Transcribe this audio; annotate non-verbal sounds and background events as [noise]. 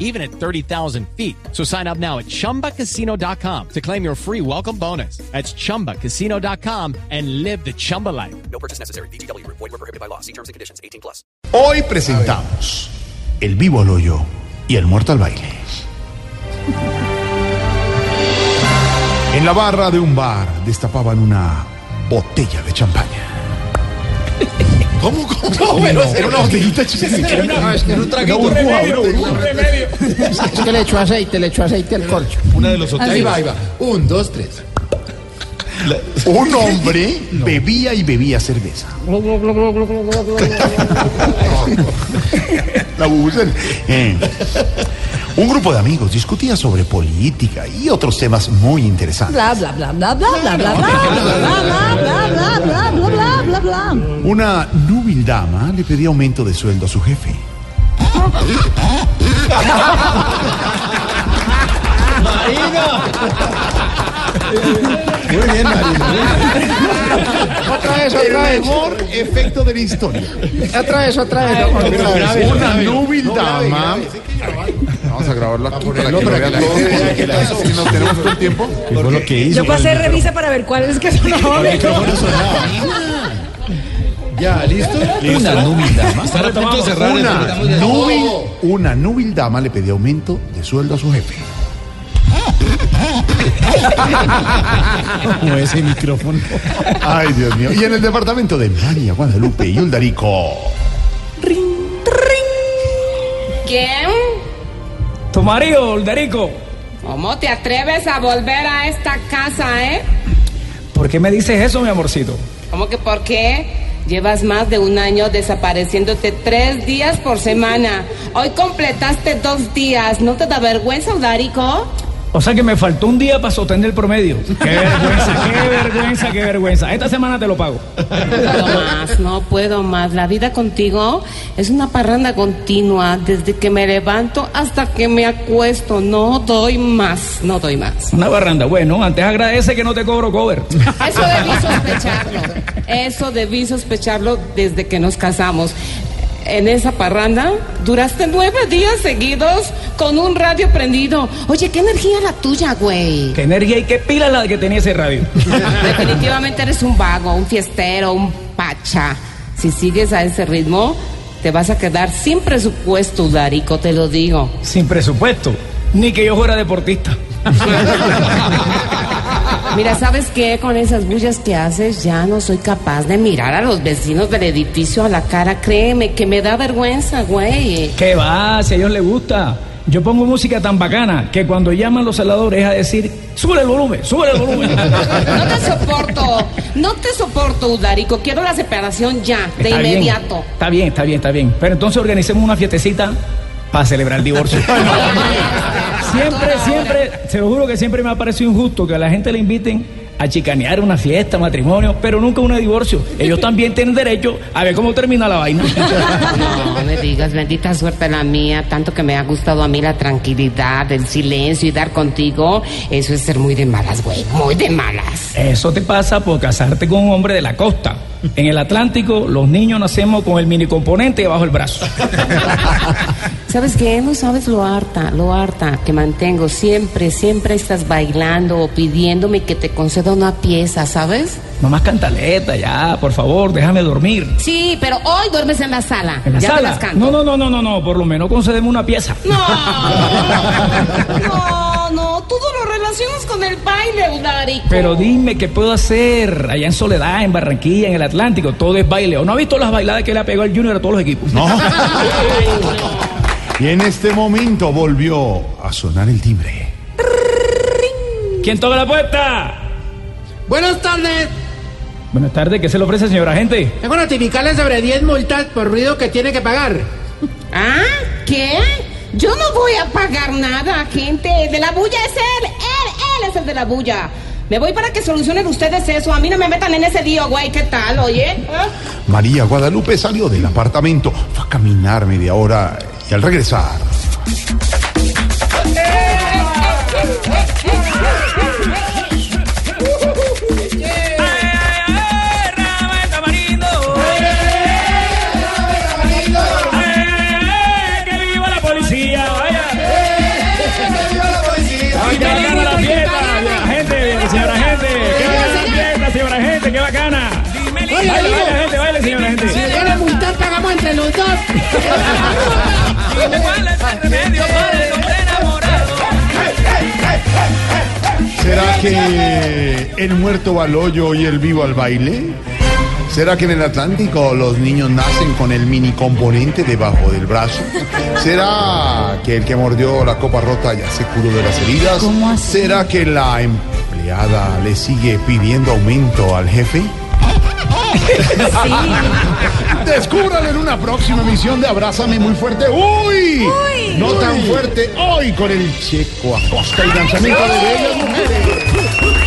even at 30,000 feet. So sign up now at chumbacasino.com to claim your free welcome bonus. That's chumbacasino.com and live the Chumba life. No purchase necessary. BGW. Void were prohibited by law. See terms and conditions. 18 plus. Hoy presentamos El vivo al hoyo y el muerto al baile. En la barra de un bar destapaban una botella de champaña. ¿Cómo? ¿Cómo? Era una botellita chiquita. No, es que era un traguito. Burbuja. Es que le echó aceite, le echó aceite al corcho. Una de los hoteles. Ahí va, ahí va. Un, dos, tres. Un hombre bebía y bebía cerveza. La. Eh. Un grupo de amigos discutía sobre política y otros temas muy interesantes. bla bla bla bla bla bla bla bla bla bla bla bla bla bla bla bla. Una núbil dama le pedía aumento de sueldo a su jefe. Muy bien, Marina. Otra vez, otra vez. mejor efecto de la historia. Otra vez, otra vez. Otra vez, Una núbil dama. Vamos a grabarlo aquí para que lo vean todos. Si no tenemos todo el tiempo. Yo pasé revisa para ver cuál es que sonaba. Ya, ¿listo? Una núbil dama. Una núbil, una núbil dama le pedía aumento de sueldo a su jefe. Como ese micrófono. Ay, Dios mío. Y en el departamento de María Guadalupe y Uldarico. ¿Quién? Tu marido, Olderico. ¿Cómo te atreves a volver a esta casa, eh? ¿Por qué me dices eso, mi amorcito? ¿Cómo que por qué? Llevas más de un año desapareciéndote tres días por semana. Hoy completaste dos días. ¿No te da vergüenza, Udarico? O sea que me faltó un día para sostener el promedio. Qué vergüenza, qué [laughs] vergüenza, qué vergüenza. Esta semana te lo pago. No puedo más, no puedo más. La vida contigo es una parranda continua desde que me levanto hasta que me acuesto. No doy más, no doy más. Una barranda. Bueno, antes agradece que no te cobro cover. Eso debí sospecharlo. Eso debí sospecharlo desde que nos casamos. En esa parranda duraste nueve días seguidos con un radio prendido. Oye, qué energía la tuya, güey. Qué energía y qué pila la que tenía ese radio. [laughs] Definitivamente eres un vago, un fiestero, un pacha. Si sigues a ese ritmo, te vas a quedar sin presupuesto, Darico, te lo digo. Sin presupuesto. Ni que yo fuera deportista. [laughs] Mira, ¿sabes qué? Con esas bullas que haces ya no soy capaz de mirar a los vecinos del edificio a la cara. Créeme que me da vergüenza, güey. ¿Qué va? Si a ellos les gusta. Yo pongo música tan bacana que cuando llaman los celadores a decir, sube el volumen, sube el volumen. [laughs] No te soporto, no te soporto, Udarico. Quiero la separación ya, de Está bien, inmediato. Está bien, está bien, está bien. Pero entonces organicemos una fiestecita para celebrar el divorcio. [laughs] siempre, siempre, se lo juro que siempre me ha parecido injusto que a la gente le inviten a chicanear una fiesta, matrimonio, pero nunca un divorcio. Ellos también tienen derecho a ver cómo termina la vaina. [laughs] No me digas, bendita suerte la mía, tanto que me ha gustado a mí la tranquilidad, el silencio y dar contigo. Eso es ser muy de malas, güey, muy de malas. Eso te pasa por casarte con un hombre de la costa. En el Atlántico, los niños nacemos con el mini componente bajo el brazo. [laughs] ¿Sabes qué? No sabes lo harta, lo harta que mantengo. Siempre, siempre estás bailando o pidiéndome que te conceda una pieza, ¿sabes? No más cantaleta, ya, por favor, déjame dormir. Sí, pero hoy duermes en la sala. ¿En la ya te sala? las canto. No, no, no, no, no, no, por lo menos concedeme una pieza. No, [laughs] no, no, todo lo relacionas con el baile, Udarico. Pero dime qué puedo hacer allá en Soledad, en Barranquilla, en el Atlántico, todo es baile. ¿O no ha visto las bailadas que le ha pegado el Junior a todos los equipos? No. [laughs] Y en este momento volvió a sonar el timbre. ¿Quién toca la puerta? Buenas tardes. Buenas tardes, ¿qué se le ofrece, señor agente? Vengo a notificarle sobre 10 multas por ruido que tiene que pagar. ¿Ah? ¿Qué? Yo no voy a pagar nada, gente. De la bulla es él. Él, él es el de la bulla. Me voy para que solucionen ustedes eso. A mí no me metan en ese lío, güey. ¿Qué tal, oye? ¿Ah? María Guadalupe salió del apartamento, fue a caminar media hora y al regresar. ¡Que viva ¿Será que el muerto va al hoyo y el vivo al baile? ¿Será que en el Atlántico los niños nacen con el mini componente debajo del brazo? ¿Será que el que mordió la copa rota ya se curó de las heridas? ¿Cómo así? ¿Será que la empleada le sigue pidiendo aumento al jefe? Descúbralo en una próxima emisión de Abrázame muy fuerte. ¡Uy! No tan fuerte hoy con el Checo Acosta y lanzamiento de bellas mujeres.